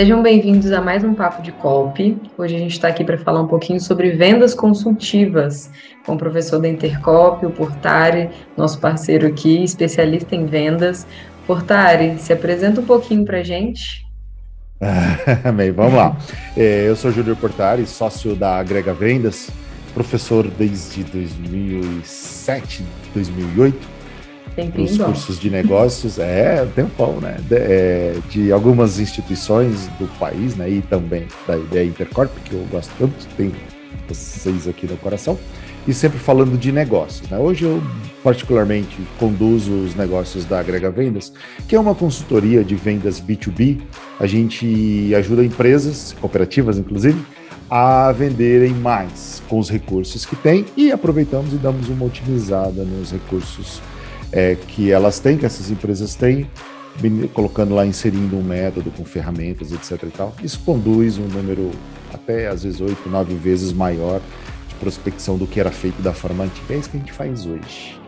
Sejam bem-vindos a mais um Papo de Colpe. Hoje a gente está aqui para falar um pouquinho sobre vendas consultivas com o professor da Intercop, o Portari, nosso parceiro aqui, especialista em vendas. Portari, se apresenta um pouquinho para a gente. Bem, vamos lá. É, eu sou Júlio Portari, sócio da Agrega Vendas, professor desde 2007, 2008 Tempinho os cursos de negócios, é, tempão, né? De, é, de, algumas instituições do país, né? E também da ideia Intercorp, que eu gosto tanto, tenho vocês aqui no coração, e sempre falando de negócios, né? Hoje eu particularmente conduzo os negócios da Agrega Vendas, que é uma consultoria de vendas B2B. A gente ajuda empresas, cooperativas inclusive, a venderem mais com os recursos que têm e aproveitamos e damos uma otimizada nos recursos é, que elas têm, que essas empresas têm, colocando lá, inserindo um método com ferramentas, etc. E tal. Isso conduz um número até às vezes oito, nove vezes maior de prospecção do que era feito da forma antiga. É isso que a gente faz hoje.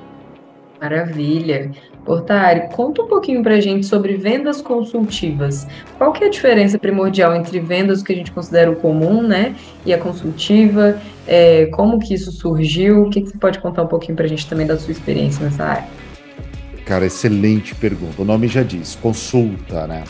Maravilha. Portari, conta um pouquinho para a gente sobre vendas consultivas. Qual que é a diferença primordial entre vendas que a gente considera o comum, né, e a consultiva? É, como que isso surgiu? O que, que você pode contar um pouquinho para a gente também da sua experiência nessa área? Cara, excelente pergunta. O nome já diz, consulta, né?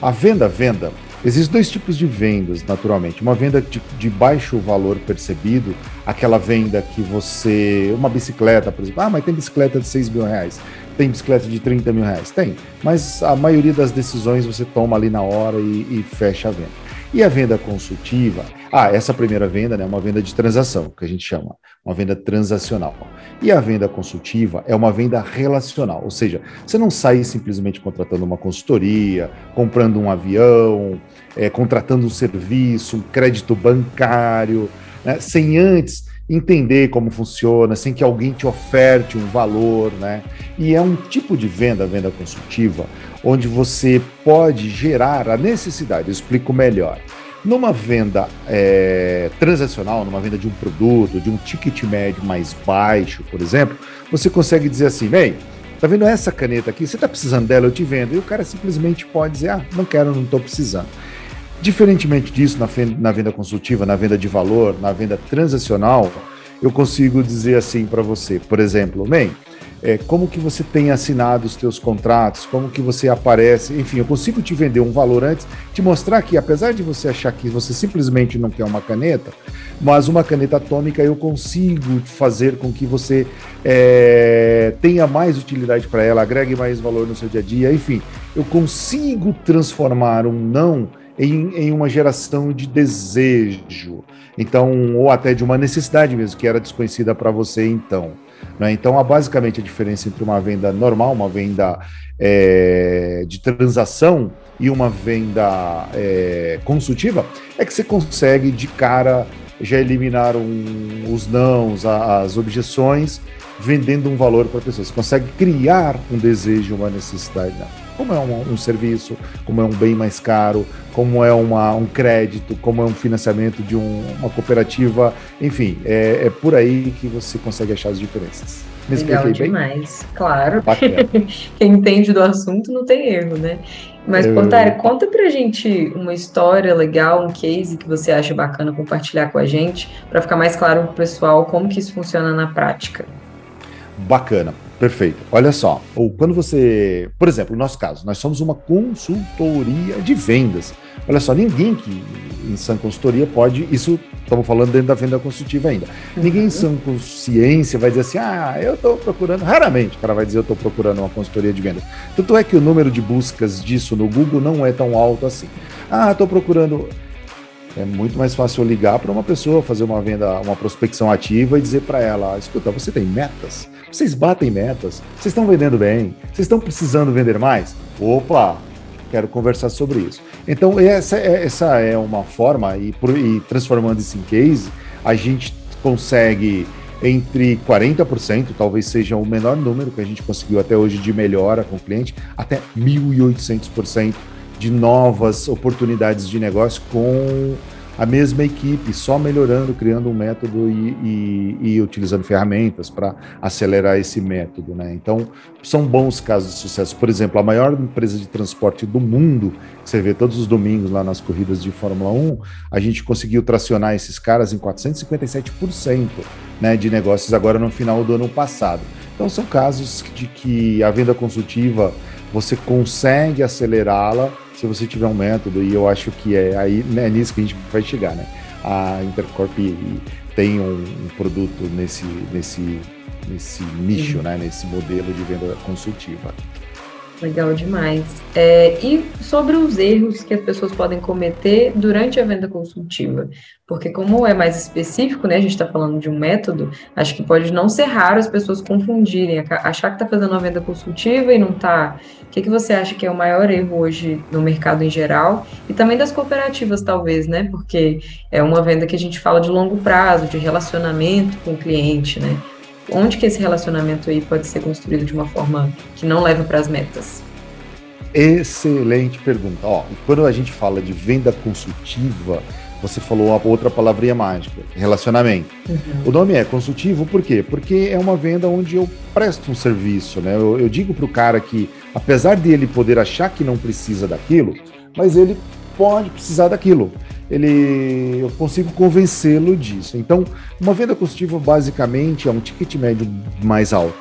A venda, venda. Existem dois tipos de vendas, naturalmente. Uma venda de, de, baixo valor percebido, aquela venda que você. Uma bicicleta, por exemplo. Ah, mas tem bicicleta de 6 mil reais. Tem bicicleta de 30 mil reais? Tem. Mas a maioria das decisões você toma ali na hora e, e fecha a venda. E a venda consultiva, ah, essa primeira venda né, é uma venda de transação, que a gente chama, uma venda transacional. E a venda consultiva é uma venda relacional, ou seja, você não sai simplesmente contratando uma consultoria, comprando um avião, é, contratando um serviço, um crédito bancário, né, sem antes entender como funciona, sem que alguém te oferte um valor, né? E é um tipo de venda, venda consultiva, onde você pode gerar a necessidade. Eu explico melhor. Numa venda é, transacional, numa venda de um produto, de um ticket médio mais baixo, por exemplo, você consegue dizer assim, bem, tá vendo essa caneta aqui? Você tá precisando dela, eu te vendo. E o cara simplesmente pode dizer, ah, não quero, não estou precisando. Diferentemente disso, na, na venda consultiva, na venda de valor, na venda transacional, eu consigo dizer assim para você, por exemplo, bem, é, como que você tem assinado os teus contratos, como que você aparece, enfim, eu consigo te vender um valor antes, te mostrar que apesar de você achar que você simplesmente não quer uma caneta, mas uma caneta atômica eu consigo fazer com que você é, tenha mais utilidade para ela, agregue mais valor no seu dia a dia, enfim, eu consigo transformar um não em, em uma geração de desejo, então, ou até de uma necessidade mesmo, que era desconhecida para você então. Né? Então, há basicamente a diferença entre uma venda normal, uma venda é, de transação e uma venda é, consultiva é que você consegue de cara já eliminar um, os nãos, as objeções, vendendo um valor para a pessoa. Você consegue criar um desejo, uma necessidade. Né? Como é um, um, serviço, como é um bem mais caro, como é uma, um crédito, como é um financiamento de um, uma cooperativa, enfim, é, é, por aí que você consegue achar as diferenças. Me Legal demais, bem? claro. Quem entende do assunto não tem erro, né? Mas, Eu... Portari, conta pra gente uma história legal, um case que você acha bacana compartilhar com a gente, para ficar mais claro pro pessoal como que isso funciona na prática. Bacana. Perfeito. Olha só, ou quando você, por exemplo, no nosso caso, nós somos uma consultoria de vendas. Olha só, ninguém que em sã consultoria pode, isso estamos falando dentro da venda consultiva ainda. Ninguém em sã consciência vai dizer assim: "Ah, eu estou procurando". Raramente o cara vai dizer eu estou procurando uma consultoria de vendas. Tanto é que o número de buscas disso no Google não é tão alto assim. Ah, estou procurando é muito mais fácil ligar para uma pessoa, fazer uma venda, uma prospecção ativa e dizer para ela: escuta, você tem metas? Vocês batem metas? Vocês estão vendendo bem? Vocês estão precisando vender mais? Opa, quero conversar sobre isso. Então, essa é, essa é uma forma, e, e transformando isso em case, a gente consegue entre 40%, talvez seja o menor número que a gente conseguiu até hoje de melhora com o cliente, até 1.800% de novas oportunidades de negócio com a mesma equipe, só melhorando, criando um método e, e, e utilizando ferramentas para acelerar esse método. Né? Então, são bons casos de sucesso. Por exemplo, a maior empresa de transporte do mundo, que você vê todos os domingos lá nas corridas de Fórmula 1, a gente conseguiu tracionar esses caras em 457% né, de negócios agora no final do ano passado. Então, são casos de que a venda consultiva você consegue acelerá-la se você tiver um método, e eu acho que é aí é nisso que a gente vai chegar, né? A Intercorp tem um, um produto nesse, nesse, nesse nicho, né? Nesse modelo de venda consultiva. Legal demais. É, e sobre os erros que as pessoas podem cometer durante a venda consultiva? Porque como é mais específico, né, a gente está falando de um método, acho que pode não ser raro as pessoas confundirem, achar que está fazendo uma venda consultiva e não está. O que, que você acha que é o maior erro hoje no mercado em geral? E também das cooperativas, talvez, né? Porque é uma venda que a gente fala de longo prazo, de relacionamento com o cliente, né? Onde que esse relacionamento aí pode ser construído de uma forma que não leva para as metas? Excelente pergunta. Ó, quando a gente fala de venda consultiva, você falou a outra palavrinha mágica, relacionamento. Uhum. O nome é consultivo por quê? Porque é uma venda onde eu presto um serviço, né? Eu, eu digo para o cara que, apesar de ele poder achar que não precisa daquilo, mas ele pode precisar daquilo ele, eu consigo convencê-lo disso. Então, uma venda consultiva basicamente é um ticket médio mais alto.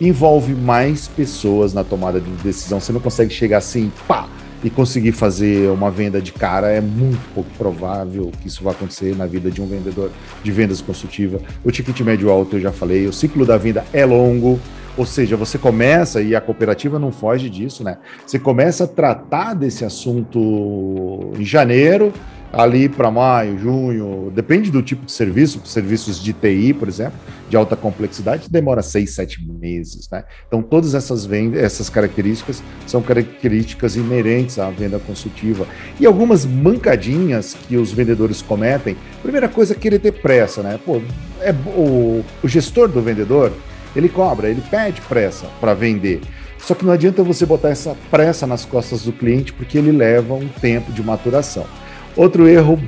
Envolve mais pessoas na tomada de decisão. Você não consegue chegar assim, pá, e conseguir fazer uma venda de cara. É muito pouco provável que isso vá acontecer na vida de um vendedor de vendas consultiva. O ticket médio alto, eu já falei, o ciclo da venda é longo. Ou seja, você começa, e a cooperativa não foge disso, né? Você começa a tratar desse assunto em janeiro, ali para maio, junho, depende do tipo de serviço, serviços de TI, por exemplo, de alta complexidade, demora seis, sete meses, né? Então, todas essas vendas, essas características são características inerentes à venda consultiva. E algumas mancadinhas que os vendedores cometem, primeira coisa é querer ter pressa, né? Pô, é, o, o gestor do vendedor, ele cobra, ele pede pressa para vender. Só que não adianta você botar essa pressa nas costas do cliente, porque ele leva um tempo de maturação. Outro erro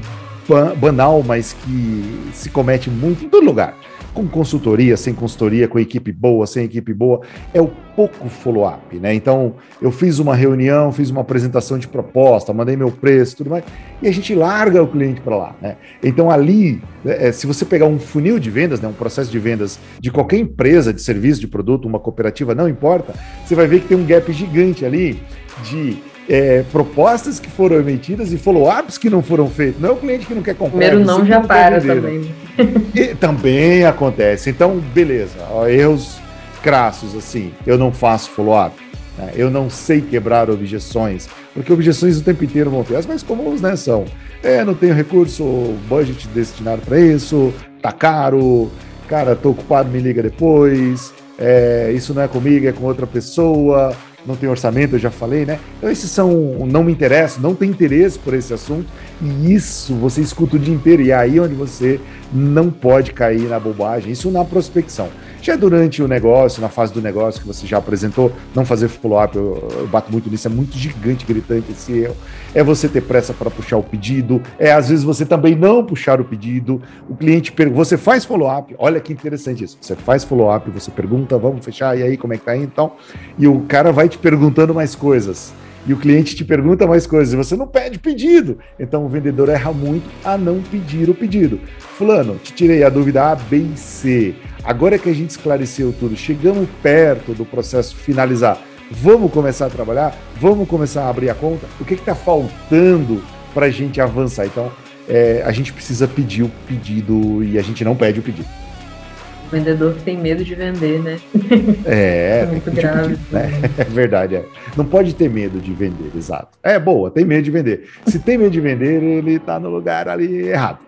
banal, mas que se comete muito em todo lugar. Com consultoria, sem consultoria, com equipe boa, sem equipe boa, é o pouco follow-up, né? Então, eu fiz uma reunião, fiz uma apresentação de proposta, mandei meu preço, tudo mais, e a gente larga o cliente para lá, né? Então, ali, é, se você pegar um funil de vendas, né, um processo de vendas de qualquer empresa de serviço, de produto, uma cooperativa, não importa, você vai ver que tem um gap gigante ali de é, propostas que foram emitidas e follow-ups que não foram feitos. Não é o cliente que não quer comprar. Primeiro não já para também. E, também acontece. Então, beleza. Ó, erros crassos, assim. Eu não faço follow-up. Né? Eu não sei quebrar objeções. Porque objeções o tempo inteiro vão ter. As mais comuns, né, são... É, não tenho recurso, budget destinado para isso, tá caro, cara, tô ocupado, me liga depois, é, isso não é comigo, é com outra pessoa, não tem orçamento, eu já falei, né? Então esses são, não me interessam, não tem interesse por esse assunto, e isso você escuta o dia inteiro, e é aí onde você não pode cair na bobagem, isso na prospecção. Já durante o negócio, na fase do negócio que você já apresentou, não fazer follow-up, eu, eu, bato muito nisso, é muito gigante, gritante esse erro. É você ter pressa para puxar o pedido, é às vezes você também não puxar o pedido. O cliente pergunta, você faz follow-up, olha que interessante isso. Você faz follow-up, você pergunta, vamos fechar, e aí como é que tá aí então? E o cara vai te perguntando mais coisas e o cliente te pergunta mais coisas e você não pede pedido. Então o vendedor erra muito a não pedir o pedido. Fulano, te tirei a dúvida A, B e C. Agora que a gente esclareceu tudo, chegamos perto do processo finalizar, vamos começar a trabalhar? Vamos começar a abrir a conta? O que está faltando para a gente avançar? Então, é, a gente precisa pedir o pedido e a gente não pede o pedido. O vendedor tem medo de vender, né? É, é muito grave. Né? É verdade, é. Não pode ter medo de vender, exato. É boa, tem medo de vender. Se tem medo de vender, ele está no lugar ali errado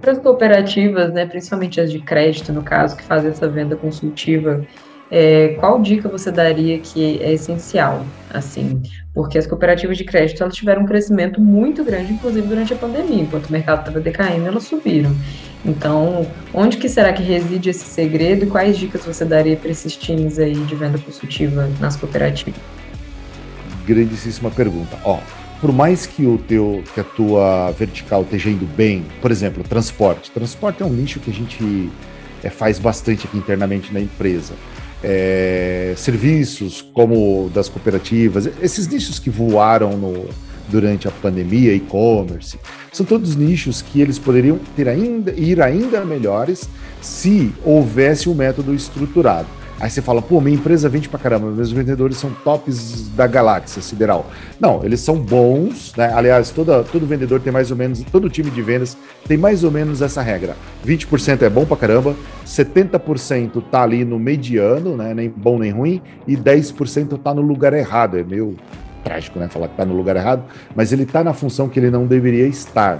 para as cooperativas, né, principalmente as de crédito, no caso, que fazem essa venda consultiva, é, qual dica você daria que é essencial, assim? Porque as cooperativas de crédito, elas tiveram um crescimento muito grande, inclusive durante a pandemia, enquanto o mercado estava decaindo, elas subiram. Então, onde que será que reside esse segredo e quais dicas você daria para esses times aí de venda consultiva nas cooperativas? Grandíssima pergunta. Ó, por mais que o teu que a tua vertical esteja indo bem, por exemplo, transporte. Transporte é um nicho que a gente é, faz bastante aqui internamente na empresa. É, serviços como das cooperativas, esses nichos que voaram no, durante a pandemia, e-commerce, são todos nichos que eles poderiam ter ainda, ir ainda melhores se houvesse um método estruturado. Aí você fala, pô, minha empresa vende pra caramba, meus vendedores são tops da galáxia sideral. Não, eles são bons, né? Aliás, toda, todo vendedor tem mais ou menos, todo time de vendas tem mais ou menos essa regra. 20% é bom pra caramba, 70% tá ali no mediano, né? Nem bom nem ruim, e 10% tá no lugar errado. É meio trágico, né? Falar que tá no lugar errado, mas ele tá na função que ele não deveria estar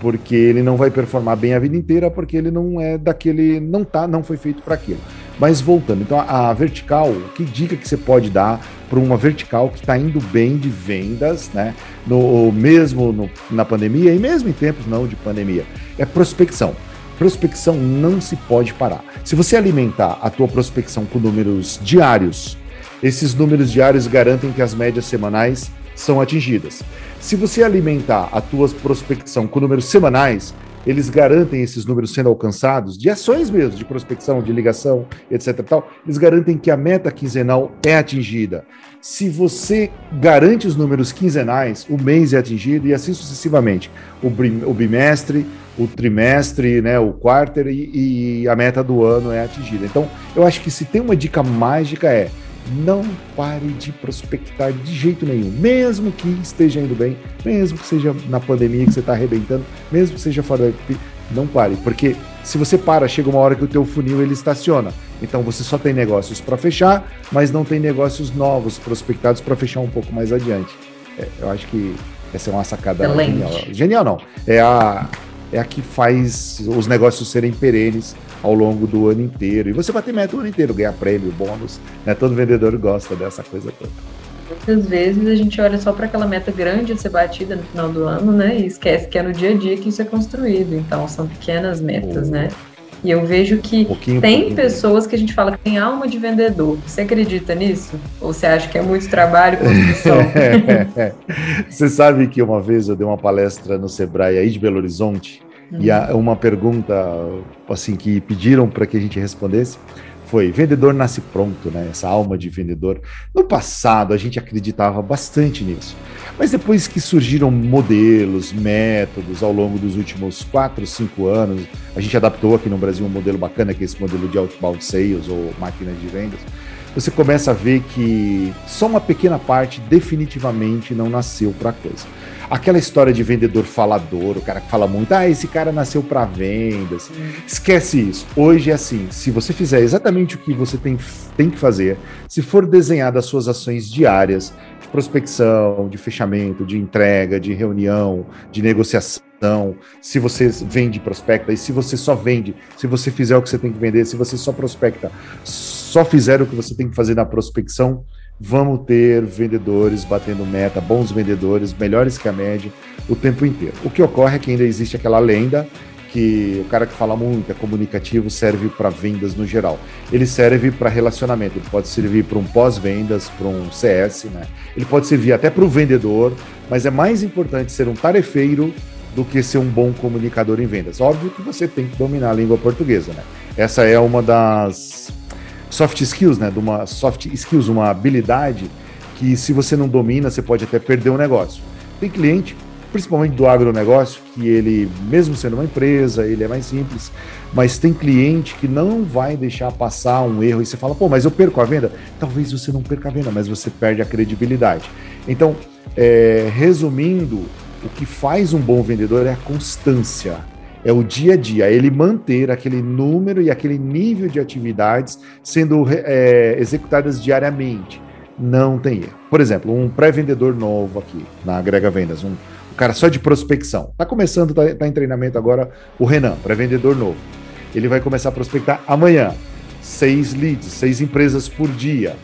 porque ele não vai performar bem a vida inteira, porque ele não é daquele, não tá, não foi feito para aquilo. Mas voltando, então a, a, vertical, que dica que você pode dar para uma vertical que está indo bem de vendas, né? No, mesmo no, na pandemia e mesmo em tempos não de pandemia, é prospecção. Prospecção não se pode parar. Se você alimentar a tua prospecção com números diários, esses números diários garantem que as médias semanais são atingidas. Se você alimentar a tua prospecção com números semanais, eles garantem esses números sendo alcançados, de ações mesmo, de prospecção, de ligação, etc. Tal, eles garantem que a meta quinzenal é atingida. Se você garante os números quinzenais, o mês é atingido e assim sucessivamente. O, bimestre, o trimestre, né, o quarter e, e a meta do ano é atingida. Então, eu acho que se tem uma dica mágica é não pare de prospectar de jeito nenhum, mesmo que esteja indo bem, mesmo que seja na pandemia que você está arrebentando, mesmo que seja fora da não pare, porque se você para, chega uma hora que o teu funil ele estaciona. Então você só tem negócios para fechar, mas não tem negócios novos prospectados para fechar um pouco mais adiante. É, eu acho que essa é uma sacada Excelente. genial. Genial não, é a é a que faz os negócios serem perenes ao longo do ano inteiro. E você bater meta o ano inteiro, ganhar prêmio, bônus, né? Todo vendedor gosta dessa coisa toda. Muitas vezes a gente olha só para aquela meta grande a ser batida no final do ano, né? E esquece que é no dia a dia que isso é construído. Então são pequenas metas, oh. né? E eu vejo que pouquinho, tem pouquinho. pessoas que a gente fala que tem alma de vendedor. Você acredita nisso? Ou você acha que é muito trabalho construção? você sabe que uma vez eu dei uma palestra no Sebrae aí de Belo Horizonte e uma pergunta assim que pediram para que a gente respondesse foi vendedor nasce pronto, né? Essa alma de vendedor. No passado a gente acreditava bastante nisso, mas depois que surgiram modelos, métodos ao longo dos últimos quatro, cinco anos, a gente adaptou aqui no Brasil um modelo bacana que é esse modelo de outbound sales ou máquina de vendas. Você começa a ver que só uma pequena parte definitivamente não nasceu para a coisa. Aquela história de vendedor falador, o cara que fala muito, ah, esse cara nasceu para vendas. Esquece isso. Hoje é assim: se você fizer exatamente o que você tem, tem que fazer, se for desenhar as suas ações diárias, de prospecção, de fechamento, de entrega, de reunião, de negociação, se você vende prospecta, e se você só vende, se você fizer o que você tem que vender, se você só prospecta, só fizer o que você tem que fazer na prospecção, vamos ter vendedores batendo meta, bons vendedores, melhores que a média, o tempo inteiro. O que ocorre é que ainda existe aquela lenda que o cara que fala muito, é comunicativo, serve para vendas no geral. Ele serve para relacionamento, ele pode servir para um pós-vendas, para um CS, né? Ele pode servir até para o vendedor, mas é mais importante ser um tarefeiro do que ser um bom comunicador em vendas. Óbvio que você tem que dominar a língua portuguesa, né? Essa é uma das soft skills, né? De uma soft skills, uma habilidade que se você não domina, você pode até perder o negócio. Tem cliente, principalmente do agronegócio, que ele, mesmo sendo uma empresa, ele é mais simples, mas tem cliente que não vai deixar passar um erro e você fala, pô, mas eu perco a venda? Talvez você não perca a venda, mas você perde a credibilidade. Então, é, resumindo, o que faz um bom vendedor é a constância é o dia a dia, é ele manter aquele número e aquele nível de atividades sendo é, executadas diariamente. Não tem erro. Por exemplo, um pré-vendedor novo aqui na Agrega Vendas, um, um cara só de prospecção. Está começando, está tá em treinamento agora o Renan, pré-vendedor novo. Ele vai começar a prospectar amanhã. Seis leads, seis empresas por dia.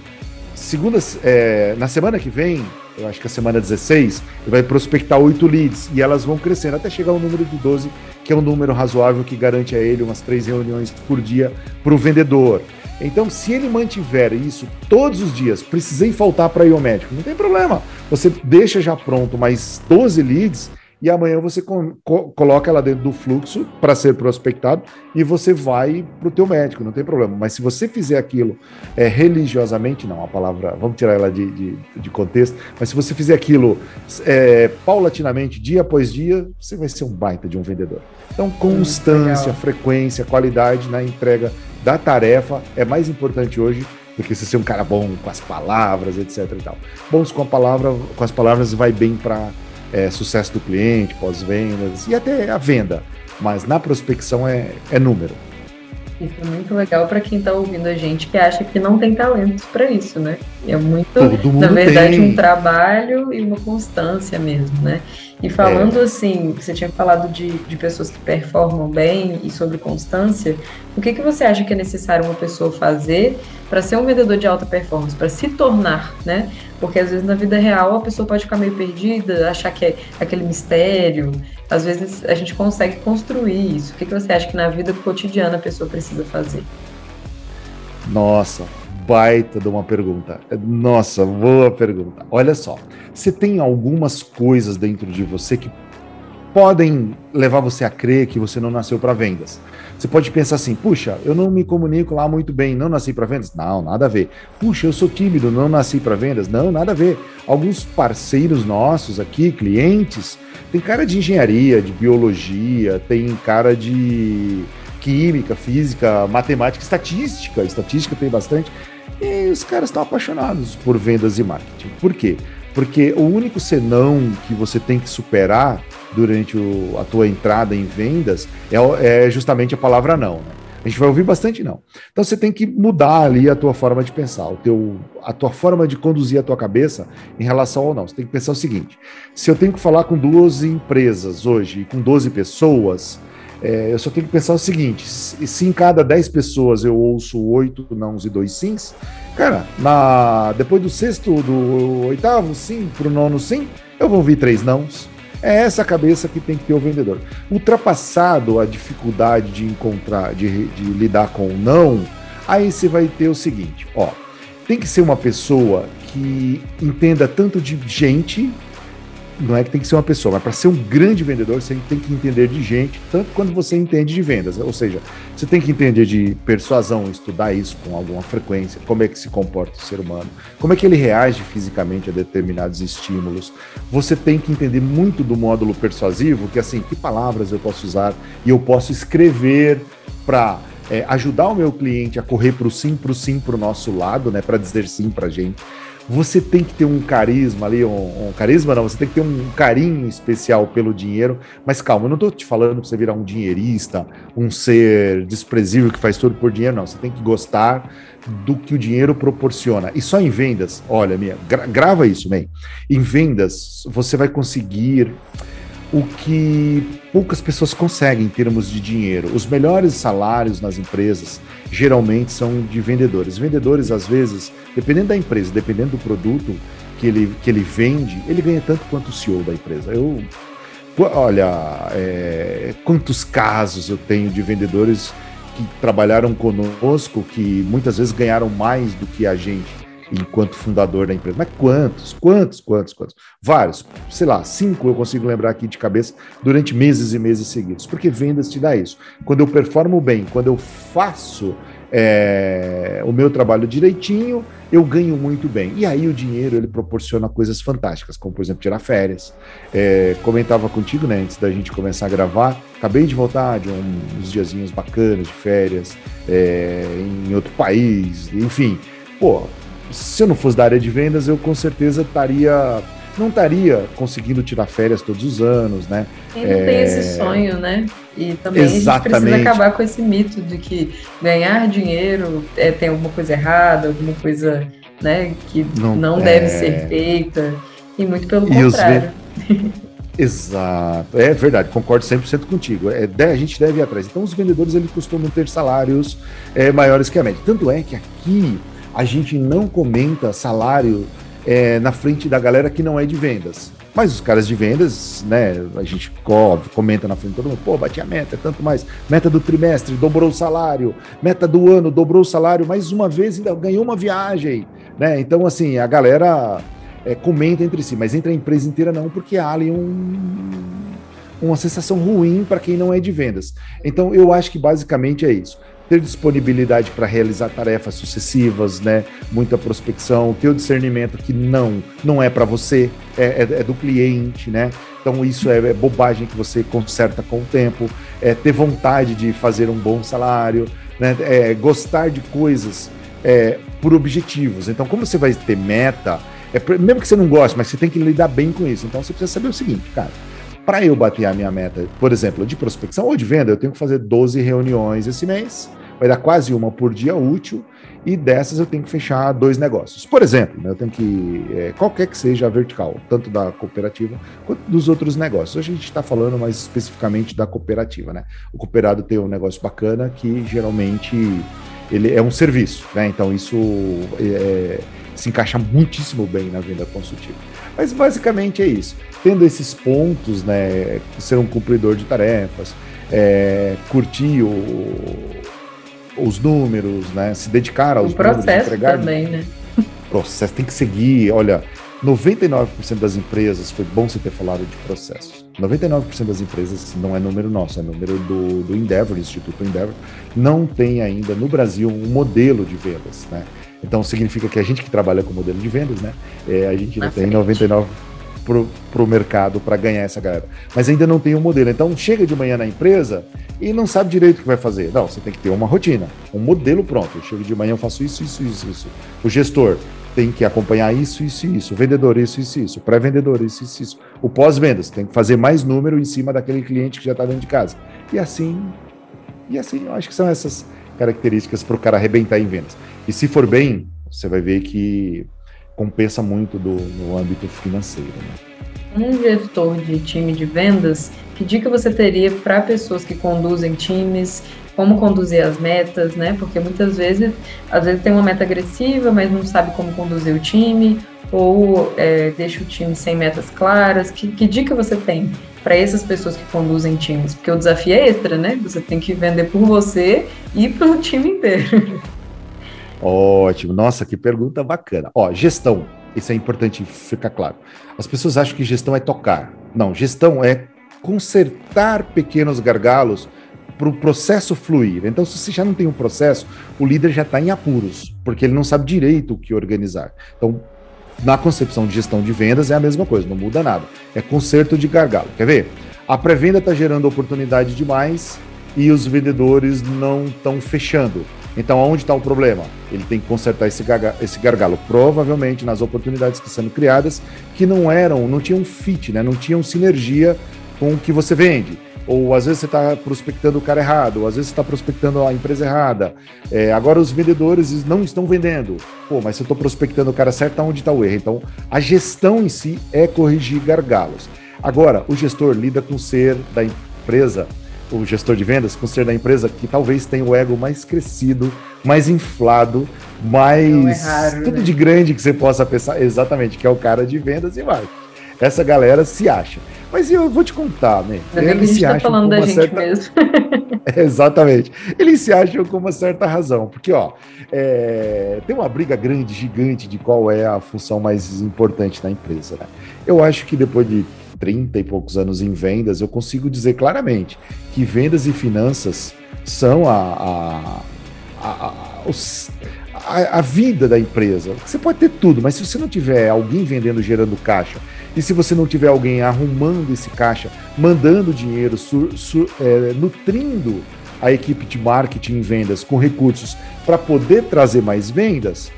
Segunda, é, na semana que vem, eu acho que a semana 16, ele vai prospectar oito leads e elas vão crescendo até chegar ao número de 12 que é um número razoável que garante a ele umas três reuniões por dia para o vendedor. Então, se ele mantiver isso todos os dias, precisei faltar para ir ao médico, não tem problema. Você deixa já pronto mais 12 leads e amanhã você co coloca ela dentro do fluxo para ser prospectado e você vai para o teu médico, não tem problema. Mas se você fizer aquilo é, religiosamente, não, a palavra, vamos tirar ela de, de, de contexto, mas se você fizer aquilo é, paulatinamente, dia após dia, você vai ser um baita de um vendedor. Então, constância, hum, frequência, qualidade na entrega da tarefa é mais importante hoje do que você ser um cara bom com as palavras, etc e tal. Bons com a palavra, com as palavras vai bem para é, sucesso do cliente, pós-vendas e até a venda. Mas na prospecção é, é número. Isso é muito legal para quem está ouvindo a gente que acha que não tem talentos para isso, né? É muito, na verdade, tem. um trabalho e uma constância mesmo, né? E falando é. assim, você tinha falado de, de pessoas que performam bem e sobre constância, o que, que você acha que é necessário uma pessoa fazer para ser um vendedor de alta performance, para se tornar, né? Porque às vezes na vida real a pessoa pode ficar meio perdida, achar que é aquele mistério. Às vezes a gente consegue construir isso. O que, que você acha que na vida cotidiana a pessoa precisa fazer? Nossa, baita de uma pergunta. Nossa, boa pergunta. Olha só, você tem algumas coisas dentro de você que podem levar você a crer que você não nasceu para vendas. Você pode pensar assim: puxa, eu não me comunico lá muito bem, não nasci para vendas? Não, nada a ver. Puxa, eu sou tímido, não nasci para vendas? Não, nada a ver. Alguns parceiros nossos aqui, clientes, tem cara de engenharia, de biologia, tem cara de química, física, matemática, estatística. Estatística tem bastante. E os caras estão apaixonados por vendas e marketing. Por quê? Porque o único senão que você tem que superar durante o, a tua entrada em vendas é, é, justamente a palavra não. Né? A gente vai ouvir bastante não. Então você tem que mudar ali a tua forma de pensar, o teu, a tua forma de conduzir a tua cabeça em relação ao não. Você tem que pensar o seguinte: se eu tenho que falar com duas empresas hoje, com 12 pessoas, é, eu só tenho que pensar o seguinte: se em cada 10 pessoas eu ouço oito nãos e dois sims, cara, na, depois do sexto, do oitavo sim, pro nono sim, eu vou ouvir três nãos. É essa cabeça que tem que ter o vendedor. Ultrapassado a dificuldade de encontrar, de, de lidar com o não, aí você vai ter o seguinte: ó, tem que ser uma pessoa que entenda tanto de gente não é que tem que ser uma pessoa, mas para ser um grande vendedor, você tem que entender de gente, tanto quando você entende de vendas. Ou seja, você tem que entender de persuasão, estudar isso com alguma frequência, como é que se comporta o ser humano, como é que ele reage fisicamente a determinados estímulos. Você tem que entender muito do módulo persuasivo, que assim, que palavras eu posso usar e eu posso escrever para é, ajudar o meu cliente a correr para o sim, para o sim, para o nosso lado, né, para dizer sim para a gente você tem que ter um carisma ali, um, um, carisma não, você tem que ter um carinho especial pelo dinheiro, mas calma, eu não estou te falando para você virar um dinheirista, um ser desprezível que faz tudo por dinheiro, não, você tem que gostar do que o dinheiro proporciona. E só em vendas, olha, minha, gra grava isso, bem. Em vendas, você vai conseguir o que poucas pessoas conseguem em termos de dinheiro. Os melhores salários nas empresas geralmente são de vendedores. Vendedores, às vezes, dependendo da empresa, dependendo do produto que ele, que ele vende, ele ganha tanto quanto o CEO da empresa. Eu, olha, é, quantos casos eu tenho de vendedores que trabalharam conosco que muitas vezes ganharam mais do que a gente enquanto fundador da empresa. Mas quantos, quantos, quantos, quantos? Vários, sei lá, cinco eu consigo lembrar aqui de cabeça durante meses e meses seguidos. Porque vendas te dá isso. Quando eu performo bem, quando eu faço é, o meu trabalho direitinho, eu ganho muito bem. E aí o dinheiro ele proporciona coisas fantásticas, como por exemplo tirar férias. É, comentava contigo, né, antes da gente começar a gravar, acabei de voltar de uns diazinhos bacanas de férias é, em outro país, enfim. Pô, se eu não fosse da área de vendas, eu com certeza estaria não estaria conseguindo tirar férias todos os anos, né? Quem não é... tem esse sonho, né? E também Exatamente. a gente precisa acabar com esse mito de que ganhar dinheiro é, tem alguma coisa errada, alguma coisa né, que não, não é... deve ser feita, e muito pelo e contrário. Exato, é verdade, concordo 100% contigo. É, a gente deve ir atrás. Então, os vendedores eles costumam ter salários é, maiores que a média. Tanto é que aqui a gente não comenta salário é, na frente da galera que não é de vendas. Mas os caras de vendas, né? A gente óbvio, comenta na frente de todo mundo, pô, bati a meta, tanto mais. Meta do trimestre, dobrou o salário. Meta do ano, dobrou o salário. Mais uma vez ainda ganhou uma viagem, né? Então, assim, a galera é, comenta entre si, mas entre a empresa inteira não, porque há ali um, uma sensação ruim para quem não é de vendas. Então, eu acho que basicamente é isso ter disponibilidade para realizar tarefas sucessivas, né? Muita prospecção, ter o discernimento que não, não é para você, é, é, é, do cliente, né? Então isso é, é, bobagem que você conserta com o tempo, é ter vontade de fazer um bom salário, né? É, gostar de coisas é, por objetivos. Então, como você vai ter meta, é, mesmo que você não goste, mas você tem que lidar bem com isso. Então, você precisa saber o seguinte, cara. Para eu bater a minha meta, por exemplo, de prospecção ou de venda, eu tenho que fazer 12 reuniões esse mês vai dar quase uma por dia útil, e dessas eu tenho que fechar dois negócios. Por exemplo, né, eu tenho que, é, qualquer que seja a vertical, tanto da cooperativa quanto dos outros negócios. Hoje a gente está falando mais especificamente da cooperativa, né? O cooperado tem um negócio bacana que geralmente ele é um serviço, né? Então isso é, se encaixa muitíssimo bem na venda consultiva. Mas basicamente é isso. Tendo esses pontos, né? Ser um cumpridor de tarefas, é, curtir o, os números, né? Se dedicar aos o processo números, entregar. também, né? Processo tem que seguir. Olha, 99% das empresas, foi bom você ter falado de processos. 99% das empresas, não é número nosso, é número do, do Endeavor, Instituto Endeavor, não tem ainda no Brasil um modelo de vendas, né? Então significa que a gente que trabalha com modelo de vendas, né? É, a gente não tem 99 para o mercado para ganhar essa galera. Mas ainda não tem um modelo. Então chega de manhã na empresa e não sabe direito o que vai fazer. Não, você tem que ter uma rotina, um modelo pronto. Eu chego de manhã, eu faço isso, isso, isso, isso. O gestor tem que acompanhar isso, isso, isso. O vendedor, isso, isso, isso. O pré-vendedor, isso, isso, isso. O pós-vendas tem que fazer mais número em cima daquele cliente que já está dentro de casa. E assim, e assim, eu acho que são essas características para o cara arrebentar em vendas. E se for bem, você vai ver que compensa muito do, no âmbito financeiro. Né? Um gestor de time de vendas, que dica você teria para pessoas que conduzem times, como conduzir as metas, né? Porque muitas vezes, às vezes tem uma meta agressiva, mas não sabe como conduzir o time, ou é, deixa o time sem metas claras. Que, que dica você tem para essas pessoas que conduzem times? Porque o desafio é extra, né? Você tem que vender por você e para o time inteiro. Ótimo. Nossa, que pergunta bacana. Ó, gestão. Isso é importante ficar claro. As pessoas acham que gestão é tocar. Não, gestão é consertar pequenos gargalos para o processo fluir. Então, se você já não tem um processo, o líder já está em apuros, porque ele não sabe direito o que organizar. Então, na concepção de gestão de vendas é a mesma coisa, não muda nada. É conserto de gargalo. Quer ver? A pré-venda está gerando oportunidade demais e os vendedores não estão fechando. Então, aonde está o problema? Ele tem que consertar esse, gargalo, esse gargalo, provavelmente nas oportunidades que sendo criadas, que não eram, não tinham fit, né? não tinham sinergia com o que você vende. Ou às vezes você está prospectando o cara errado, ou às vezes você está prospectando a empresa errada. É, agora os vendedores não estão vendendo. Pô, mas se eu estou prospectando o cara certo, onde está o erro? Então, a gestão em si é corrigir gargalos. Agora, o gestor lida com o ser da empresa o gestor de vendas, com ser da empresa que talvez tenha o ego mais crescido, mais inflado, mais é raro, tudo né? de grande que você possa pensar, exatamente, que é o cara de vendas e marketing. Essa galera se acha. Mas eu vou te contar, né? Eles se tá acham falando com uma da gente certa... mesmo. exatamente. Eles se acham com uma certa razão, porque ó, é... tem uma briga grande, gigante de qual é a função mais importante da empresa. Né? Eu acho que depois de 30 e poucos anos em vendas, eu consigo dizer claramente que vendas e finanças são a, a, a, os, a, a vida da empresa. Você pode ter tudo, mas se você não tiver alguém vendendo, gerando caixa, e se você não tiver alguém arrumando esse caixa, mandando dinheiro, sur, sur, é, nutrindo a equipe de marketing e vendas com recursos para poder trazer mais vendas,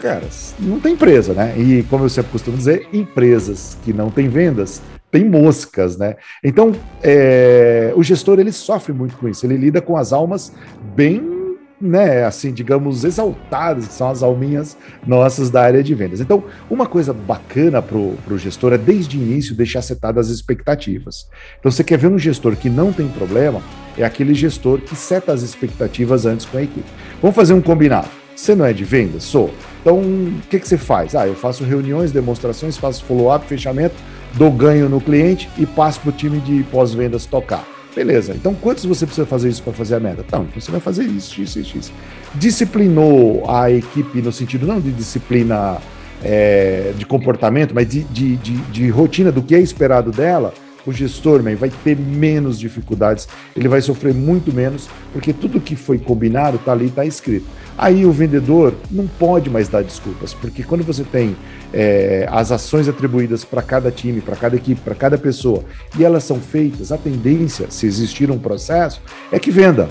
cara, não tem empresa, né? E como eu sempre costumo dizer, empresas que não têm vendas tem moscas, né? Então, é, o gestor ele sofre muito com isso. Ele lida com as almas bem, né? Assim, digamos, exaltadas, que são as alminhas nossas da área de vendas. Então, uma coisa bacana para o gestor é desde o início deixar setadas as expectativas. Então, você quer ver um gestor que não tem problema? É aquele gestor que seta as expectativas antes com a equipe. Vamos fazer um combinado. Você não é de vendas? Sou. Então, o que, que você faz? Ah, eu faço reuniões, demonstrações, faço follow-up, fechamento dou ganho no cliente e passo para o time de pós-vendas tocar. Beleza, então quantos você precisa fazer isso para fazer a meta? Então, você vai fazer isso, x, x, x. Disciplinou a equipe no sentido não de disciplina é, de comportamento, mas de, de, de, de rotina do que é esperado dela, o gestor man, vai ter menos dificuldades, ele vai sofrer muito menos, porque tudo que foi combinado está ali, está escrito. Aí o vendedor não pode mais dar desculpas, porque quando você tem é, as ações atribuídas para cada time, para cada equipe, para cada pessoa, e elas são feitas, a tendência, se existir um processo, é que venda.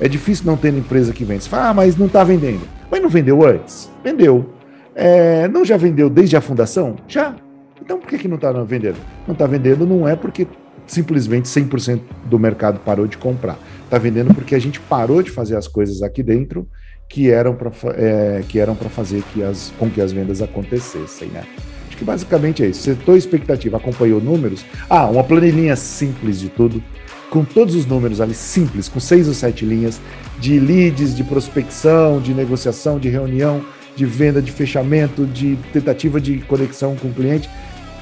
É difícil não ter empresa que vende. Você fala, ah, mas não está vendendo. Mas não vendeu antes? Vendeu. É, não já vendeu desde a fundação? Já. Então por que, que não está vendendo? Não está vendendo não é porque simplesmente 100% do mercado parou de comprar. Está vendendo porque a gente parou de fazer as coisas aqui dentro que eram para é, que eram para fazer que as, com que as vendas acontecessem, né? Acho que basicamente é isso. Setor expectativa acompanhou números. Ah, uma planilhinha simples de tudo, com todos os números ali simples, com seis ou sete linhas de leads, de prospecção, de negociação, de reunião, de venda, de fechamento, de tentativa de conexão com o cliente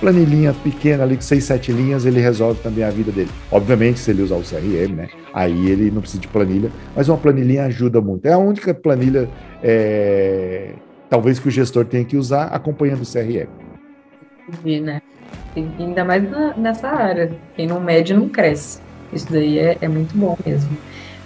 planilhinha pequena ali, com seis, sete linhas, ele resolve também a vida dele. Obviamente, se ele usar o CRM, né? Aí ele não precisa de planilha, mas uma planilhinha ajuda muito. É a única planilha, é, talvez, que o gestor tenha que usar acompanhando o CRM. Entendi, né? Ainda mais na, nessa área. Quem não mede não cresce. Isso daí é, é muito bom mesmo.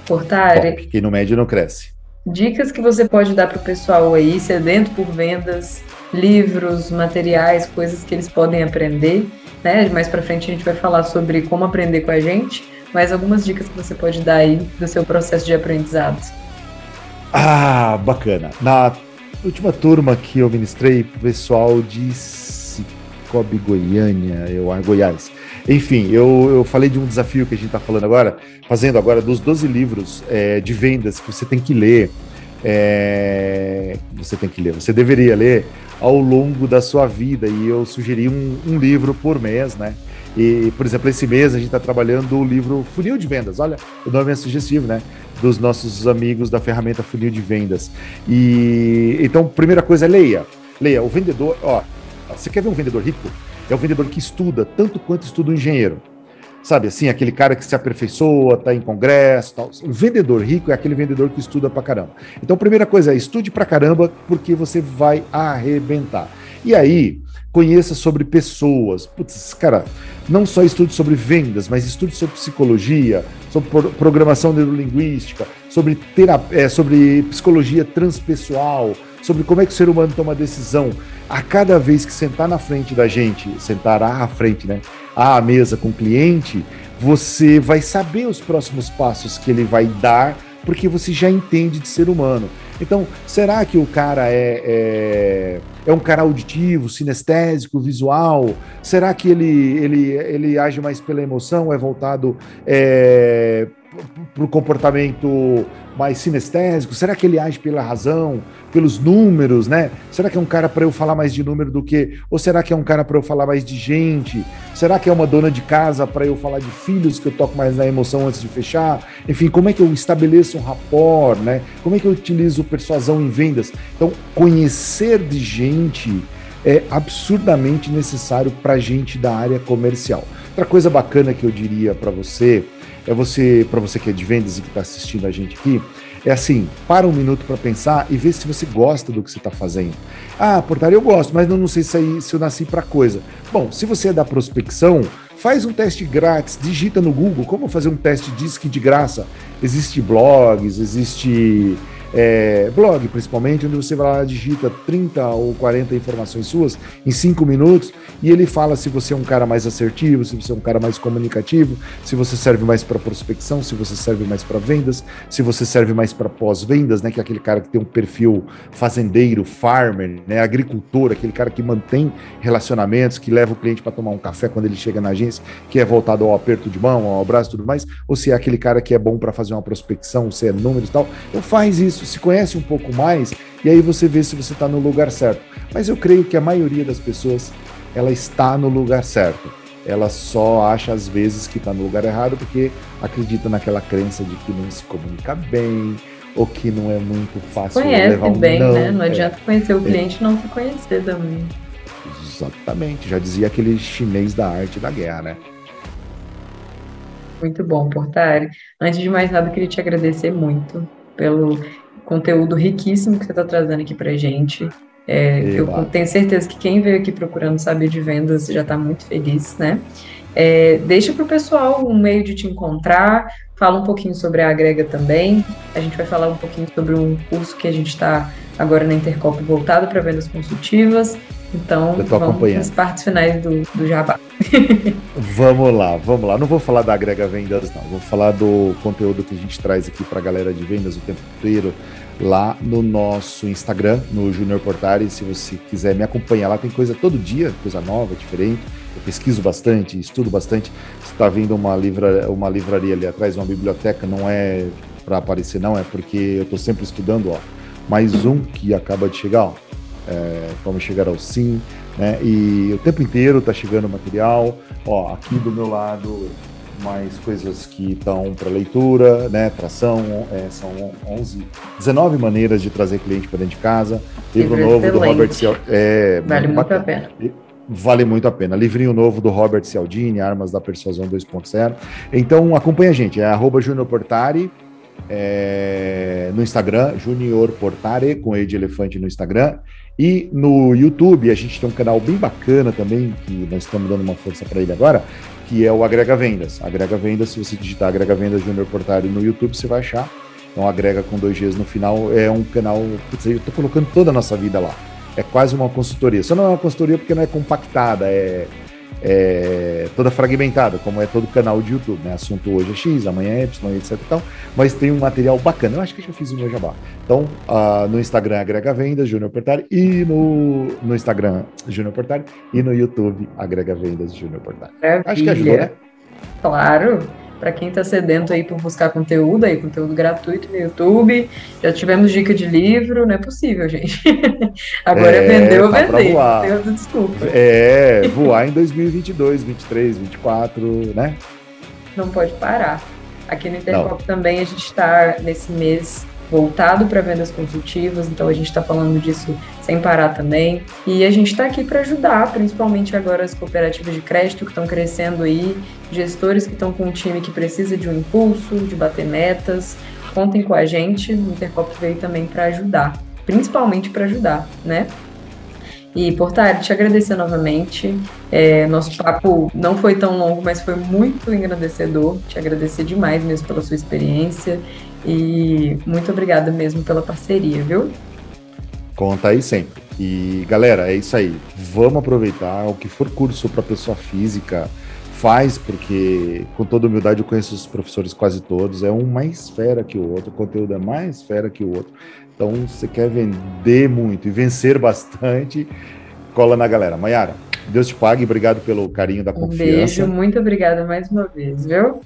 Portare. Quem não mede não cresce. Dicas que você pode dar para o pessoal aí, sedento por vendas, livros, materiais, coisas que eles podem aprender. Né? Mais para frente a gente vai falar sobre como aprender com a gente, mas algumas dicas que você pode dar aí do seu processo de aprendizado. Ah, bacana. Na última turma que eu ministrei o pessoal de Cicobi Goiânia, eu, Goiás. Enfim, eu, eu falei de um desafio que a gente está falando agora, fazendo agora dos 12 livros é, de vendas que você tem que ler. É, você tem que ler, você deveria ler ao longo da sua vida. E eu sugeri um, um livro por mês, né? E, por exemplo, esse mês a gente está trabalhando o livro Funil de Vendas. Olha, o nome é sugestivo, né? Dos nossos amigos da ferramenta Funil de Vendas. E então, primeira coisa, leia. Leia. O vendedor, ó, você quer ver um vendedor rico? É o vendedor que estuda tanto quanto estuda o engenheiro sabe assim, aquele cara que se aperfeiçoa, tá em congresso, tal. O vendedor rico é aquele vendedor que estuda pra caramba. Então, primeira coisa é estude pra caramba, porque você vai arrebentar. E aí, conheça sobre pessoas. Putz, cara, não só estude sobre vendas, mas estude sobre psicologia, sobre programação neurolinguística, sobre, terapia, é, sobre psicologia transpessoal, sobre como é que o ser humano toma decisão. A cada vez que sentar na frente da gente, sentar à frente, né? À mesa com o cliente, você vai saber os próximos passos que ele vai dar, porque você já entende de ser humano. Então, será que o cara é, é, é, um cara auditivo, sinestésico, visual? Será que ele, ele, ele age mais pela emoção, é voltado é, para o comportamento mais sinestésico? Será que ele age pela razão, pelos números, né? Será que é um cara para eu falar mais de número do que. Ou será que é um cara para eu falar mais de gente? Será que é uma dona de casa para eu falar de filhos que eu toco mais na emoção antes de fechar? Enfim, como é que eu estabeleço um rapport, né? Como é que eu utilizo persuasão em vendas? Então, conhecer de gente é absurdamente necessário para gente da área comercial. Outra coisa bacana que eu diria para você é você, para você que é de vendas e que está assistindo a gente aqui, é assim, para um minuto para pensar e ver se você gosta do que você está fazendo. Ah, portaria eu gosto, mas não, não sei se, aí, se eu nasci para coisa. Bom, se você é da prospecção, faz um teste grátis, digita no Google como fazer um teste DISC de graça. Existe blogs, existe é, blog, principalmente, onde você vai lá, digita 30 ou 40 informações suas em 5 minutos e ele fala se você é um cara mais assertivo, se você é um cara mais comunicativo, se você serve mais para prospecção, se você serve mais para vendas, se você serve mais para pós-vendas, né, que é aquele cara que tem um perfil fazendeiro, farmer, né, agricultor, aquele cara que mantém relacionamentos, que leva o cliente para tomar um café quando ele chega na agência, que é voltado ao aperto de mão, ao abraço e tudo mais, ou se é aquele cara que é bom para fazer uma prospecção, se é números e tal. Então faz isso se conhece um pouco mais e aí você vê se você está no lugar certo. Mas eu creio que a maioria das pessoas ela está no lugar certo. Ela só acha às vezes que está no lugar errado porque acredita naquela crença de que não se comunica bem ou que não é muito fácil Conhece levar um bem, não. né? Não é. adianta conhecer o cliente e não se conhecer também. Exatamente, já dizia aquele chinês da arte da guerra, né? Muito bom, Portari. Antes de mais nada, queria te agradecer muito pelo conteúdo riquíssimo que você está trazendo aqui para gente. É, eu tenho certeza que quem veio aqui procurando saber de vendas já está muito feliz, né? É, deixa para o pessoal um meio de te encontrar, fala um pouquinho sobre a Agrega também. A gente vai falar um pouquinho sobre um curso que a gente está agora na Intercop voltado para vendas consultivas. Então, vamos nas partes finais do, do Jabá. vamos lá, vamos lá. Não vou falar da Agrega Vendas, não. Vou falar do conteúdo que a gente traz aqui para a galera de vendas o tempo inteiro lá no nosso Instagram, no Junior Portari. Se você quiser me acompanhar lá, tem coisa todo dia, coisa nova, diferente eu pesquiso bastante, estudo bastante. Você está vendo uma, livra, uma livraria ali atrás, uma biblioteca, não é para aparecer, não, é porque eu estou sempre estudando, ó. Mais um que acaba de chegar, ó. É, vamos chegar ao sim, né? E o tempo inteiro está chegando material, ó, aqui do meu lado mais coisas que estão para leitura, né? Tração, é, são 11, 19 maneiras de trazer cliente para dentro de casa. Livro, livro novo excelente. do Robert Cial, é, vale muito bacana. a pena. Vale muito a pena. Livrinho novo do Robert Cialdini, Armas da Persuasão 2.0. Então acompanha a gente, é arroba Junior Portari é, no Instagram, Junior Portare, com E de elefante no Instagram. E no YouTube a gente tem um canal bem bacana também, que nós estamos dando uma força para ele agora, que é o Agrega Vendas. Agrega Vendas, se você digitar Agrega Vendas Junior Portari no YouTube, você vai achar. Então agrega com dois Gs no final. É um canal, putz, eu estou colocando toda a nossa vida lá é quase uma consultoria. Só não é uma consultoria porque não é compactada, é, é toda fragmentada, como é todo canal de YouTube, né? Assunto hoje é X, amanhã é Y, etc e tal, mas tem um material bacana. Eu acho que já fiz o meu jabá. Então, uh, no Instagram Agrega Vendas, Júnior Portari, e no, no Instagram Júnior Portari, e no YouTube Agrega Vendas, Júnior Portari. Acho que ajudou, né? Claro para quem está sedento aí por buscar conteúdo, aí conteúdo gratuito no YouTube. Já tivemos dica de livro, não é possível, gente. Agora é, vender ou tá vender. Desculpa. É, voar em 2022, 23, 24, né? Não pode parar. Aqui no Intercop também a gente está nesse mês voltado para vendas consultivas, então a gente está falando disso sem parar também. E a gente está aqui para ajudar, principalmente agora as cooperativas de crédito que estão crescendo aí, gestores que estão com um time que precisa de um impulso, de bater metas. Contem com a gente, o Intercop veio também para ajudar, principalmente para ajudar, né? E, Portari, te agradecer novamente. É, nosso papo não foi tão longo, mas foi muito engrandecedor. Te agradecer demais mesmo pela sua experiência e muito obrigada mesmo pela parceria, viu? Conta aí sempre. E galera, é isso aí. Vamos aproveitar o que for curso para pessoa física, faz, porque com toda humildade eu conheço os professores quase todos. É um mais fera que o outro, o conteúdo é mais fera que o outro. Então, você quer vender muito e vencer bastante, cola na galera. Maiara, Deus te pague, obrigado pelo carinho da confiança. Um beijo, muito obrigada mais uma vez, viu?